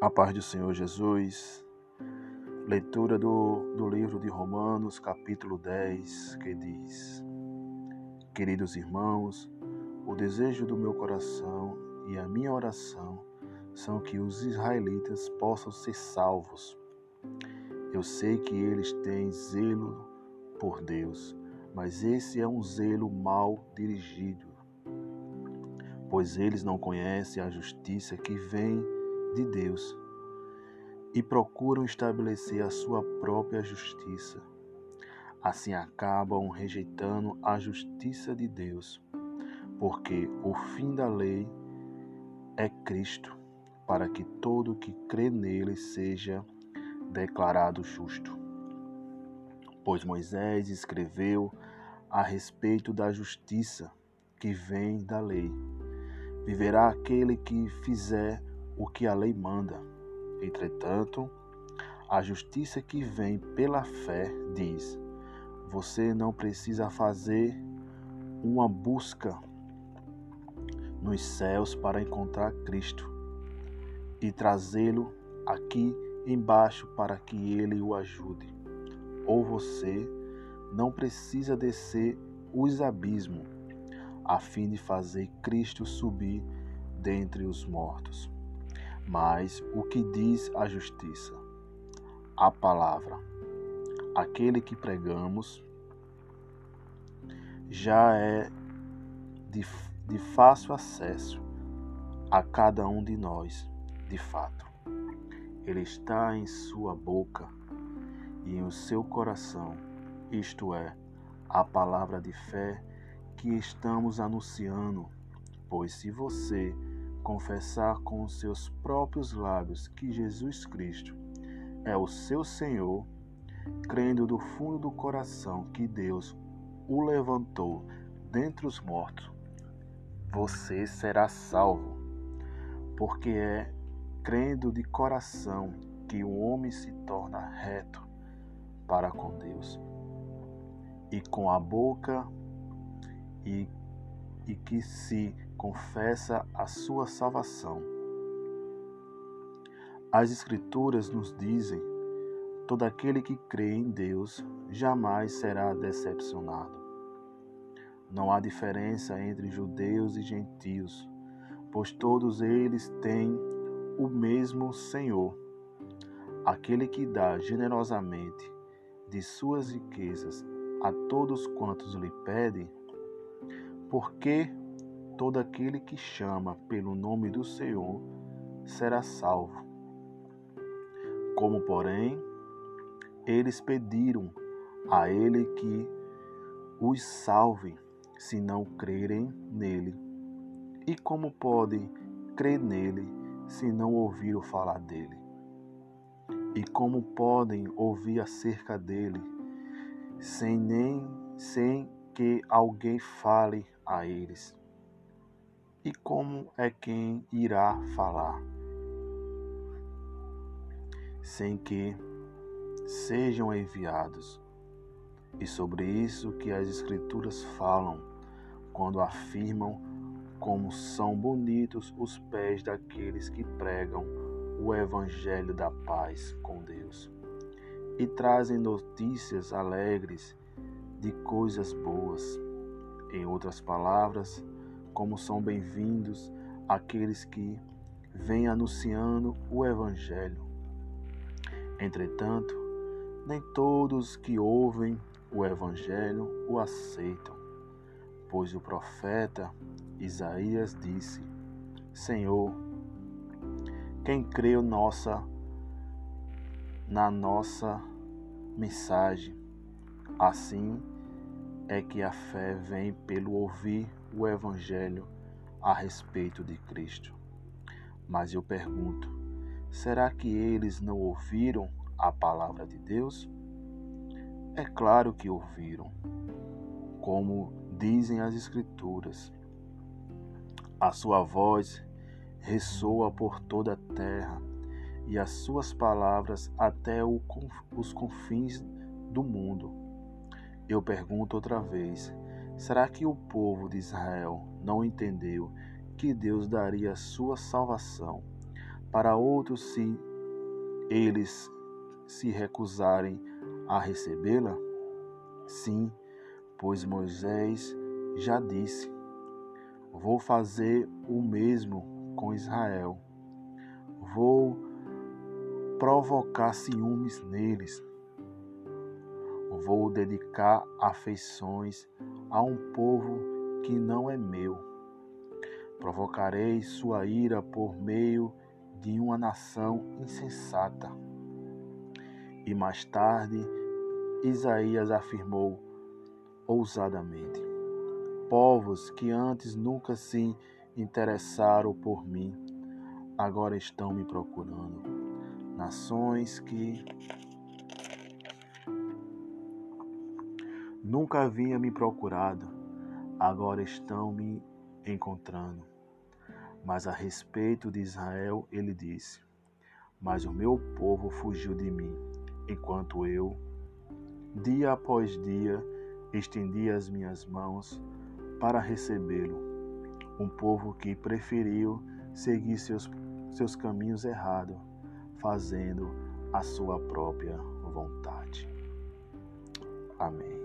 A paz do Senhor Jesus. Leitura do, do livro de Romanos, capítulo 10, que diz: Queridos irmãos, o desejo do meu coração e a minha oração são que os israelitas possam ser salvos. Eu sei que eles têm zelo por Deus, mas esse é um zelo mal dirigido, pois eles não conhecem a justiça que vem de Deus e procuram estabelecer a sua própria justiça. Assim acabam rejeitando a justiça de Deus, porque o fim da lei é Cristo, para que todo que crê nele seja declarado justo. Pois Moisés escreveu a respeito da justiça que vem da lei. Viverá aquele que fizer o que a lei manda. Entretanto, a justiça que vem pela fé diz: você não precisa fazer uma busca nos céus para encontrar Cristo e trazê-lo aqui embaixo para que ele o ajude. Ou você não precisa descer os abismos a fim de fazer Cristo subir dentre os mortos. Mas o que diz a justiça? A palavra. Aquele que pregamos já é de, de fácil acesso a cada um de nós, de fato. Ele está em sua boca e em seu coração, isto é, a palavra de fé que estamos anunciando, pois se você confessar com os seus próprios lábios que Jesus Cristo é o seu Senhor, crendo do fundo do coração que Deus o levantou dentre os mortos, você será salvo, porque é crendo de coração que o homem se torna reto para com Deus, e com a boca e, e que se confessa a sua salvação. As Escrituras nos dizem: todo aquele que crê em Deus jamais será decepcionado. Não há diferença entre judeus e gentios, pois todos eles têm o mesmo Senhor, aquele que dá generosamente de suas riquezas a todos quantos lhe pedem, porque todo aquele que chama pelo nome do Senhor será salvo. Como, porém, eles pediram a ele que os salve se não crerem nele. E como podem crer nele se não ouviram falar dele? E como podem ouvir acerca dele sem nem sem que alguém fale a eles? E como é quem irá falar? Sem que sejam enviados. E sobre isso que as Escrituras falam quando afirmam como são bonitos os pés daqueles que pregam o Evangelho da paz com Deus e trazem notícias alegres de coisas boas. Em outras palavras, como são bem-vindos aqueles que vêm anunciando o Evangelho. Entretanto, nem todos que ouvem o Evangelho o aceitam, pois o profeta Isaías disse: Senhor, quem creu nossa na nossa mensagem, assim é que a fé vem pelo ouvir o Evangelho a respeito de Cristo. Mas eu pergunto: será que eles não ouviram a palavra de Deus? É claro que ouviram, como dizem as Escrituras. A sua voz ressoa por toda a terra e as suas palavras até os confins do mundo. Eu pergunto outra vez: será que o povo de Israel não entendeu que Deus daria sua salvação para outros se eles se recusarem a recebê-la? Sim, pois Moisés já disse: Vou fazer o mesmo com Israel. Vou provocar ciúmes neles. Vou dedicar afeições a um povo que não é meu. Provocarei sua ira por meio de uma nação insensata. E mais tarde, Isaías afirmou ousadamente: Povos que antes nunca se interessaram por mim, agora estão me procurando. Nações que nunca haviam me procurado, agora estão me encontrando. Mas a respeito de Israel, ele disse: Mas o meu povo fugiu de mim, enquanto eu, dia após dia, estendi as minhas mãos para recebê-lo. Um povo que preferiu seguir seus, seus caminhos errados, fazendo a sua própria vontade. Amém.